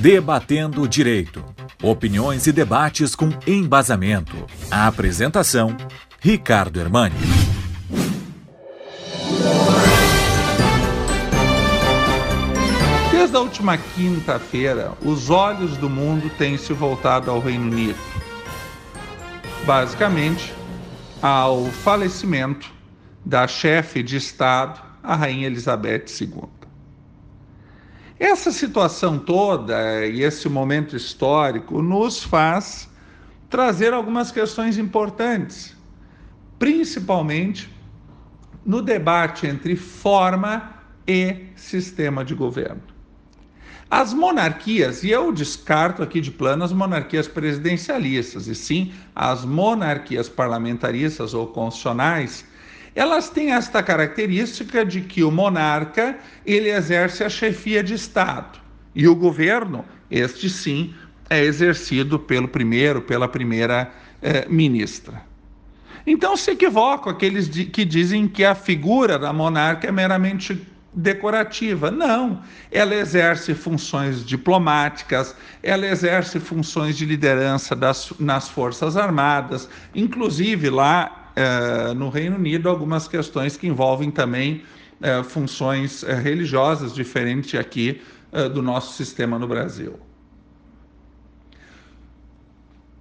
Debatendo Direito. Opiniões e debates com embasamento. A apresentação: Ricardo Hermani. Desde a última quinta-feira, os olhos do mundo têm se voltado ao Reino Unido. Basicamente, ao falecimento da chefe de Estado, a Rainha Elizabeth II. Essa situação toda e esse momento histórico nos faz trazer algumas questões importantes, principalmente no debate entre forma e sistema de governo. As monarquias, e eu descarto aqui de plano as monarquias presidencialistas, e sim as monarquias parlamentaristas ou constitucionais, elas têm esta característica de que o monarca ele exerce a chefia de Estado e o governo, este sim, é exercido pelo primeiro, pela primeira eh, ministra. Então se equivocam aqueles que dizem que a figura da monarca é meramente decorativa. Não, ela exerce funções diplomáticas, ela exerce funções de liderança das, nas Forças Armadas, inclusive lá eh, no Reino Unido algumas questões que envolvem também eh, funções eh, religiosas diferentes aqui do nosso sistema no Brasil.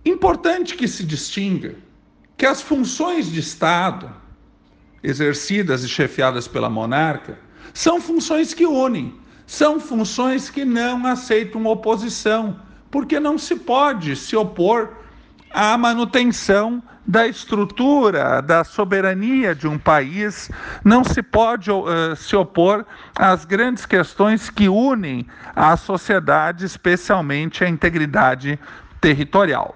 Importante que se distinga que as funções de Estado exercidas e chefiadas pela monarca são funções que unem, são funções que não aceitam oposição, porque não se pode se opor à manutenção da estrutura, da soberania de um país, não se pode uh, se opor às grandes questões que unem a sociedade, especialmente a integridade territorial.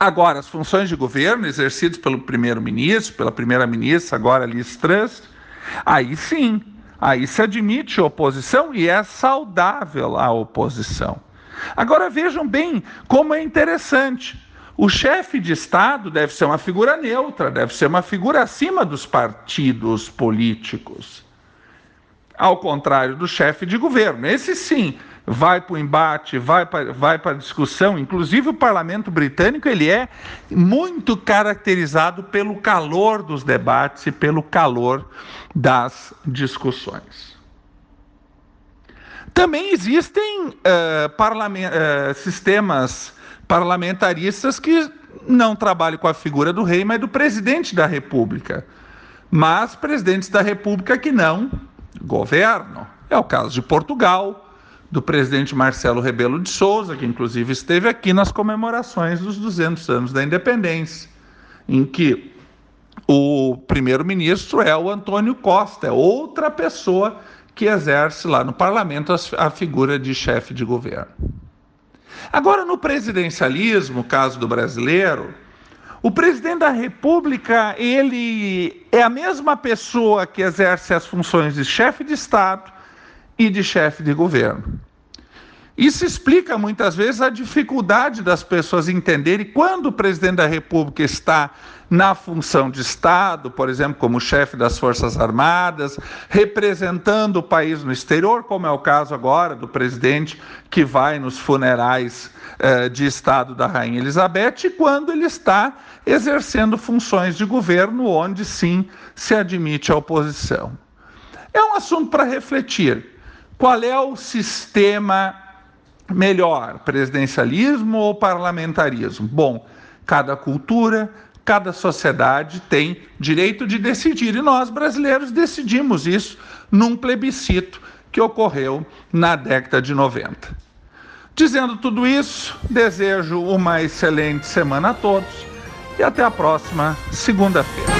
Agora, as funções de governo exercidas pelo primeiro-ministro, pela primeira-ministra, agora Liz Truss, aí sim, aí se admite oposição e é saudável a oposição. Agora vejam bem como é interessante. O chefe de Estado deve ser uma figura neutra, deve ser uma figura acima dos partidos políticos. Ao contrário do chefe de governo. Esse sim vai para o embate, vai para vai a discussão. Inclusive, o parlamento britânico ele é muito caracterizado pelo calor dos debates e pelo calor das discussões. Também existem uh, uh, sistemas parlamentaristas que não trabalham com a figura do rei, mas do presidente da República. Mas presidentes da República que não governam. É o caso de Portugal, do presidente Marcelo Rebelo de Souza, que inclusive esteve aqui nas comemorações dos 200 anos da independência, em que o primeiro-ministro é o Antônio Costa, é outra pessoa que exerce lá no parlamento a figura de chefe de governo. Agora, no presidencialismo, caso do brasileiro, o presidente da República, ele é a mesma pessoa que exerce as funções de chefe de Estado e de chefe de governo. Isso explica muitas vezes a dificuldade das pessoas entenderem quando o presidente da República está na função de Estado, por exemplo, como chefe das Forças Armadas, representando o país no exterior, como é o caso agora do presidente que vai nos funerais eh, de Estado da Rainha Elizabeth, e quando ele está exercendo funções de governo, onde sim se admite a oposição. É um assunto para refletir. Qual é o sistema melhor, presidencialismo ou parlamentarismo? Bom, cada cultura, cada sociedade tem direito de decidir e nós brasileiros decidimos isso num plebiscito que ocorreu na década de 90. Dizendo tudo isso, desejo uma excelente semana a todos e até a próxima segunda-feira.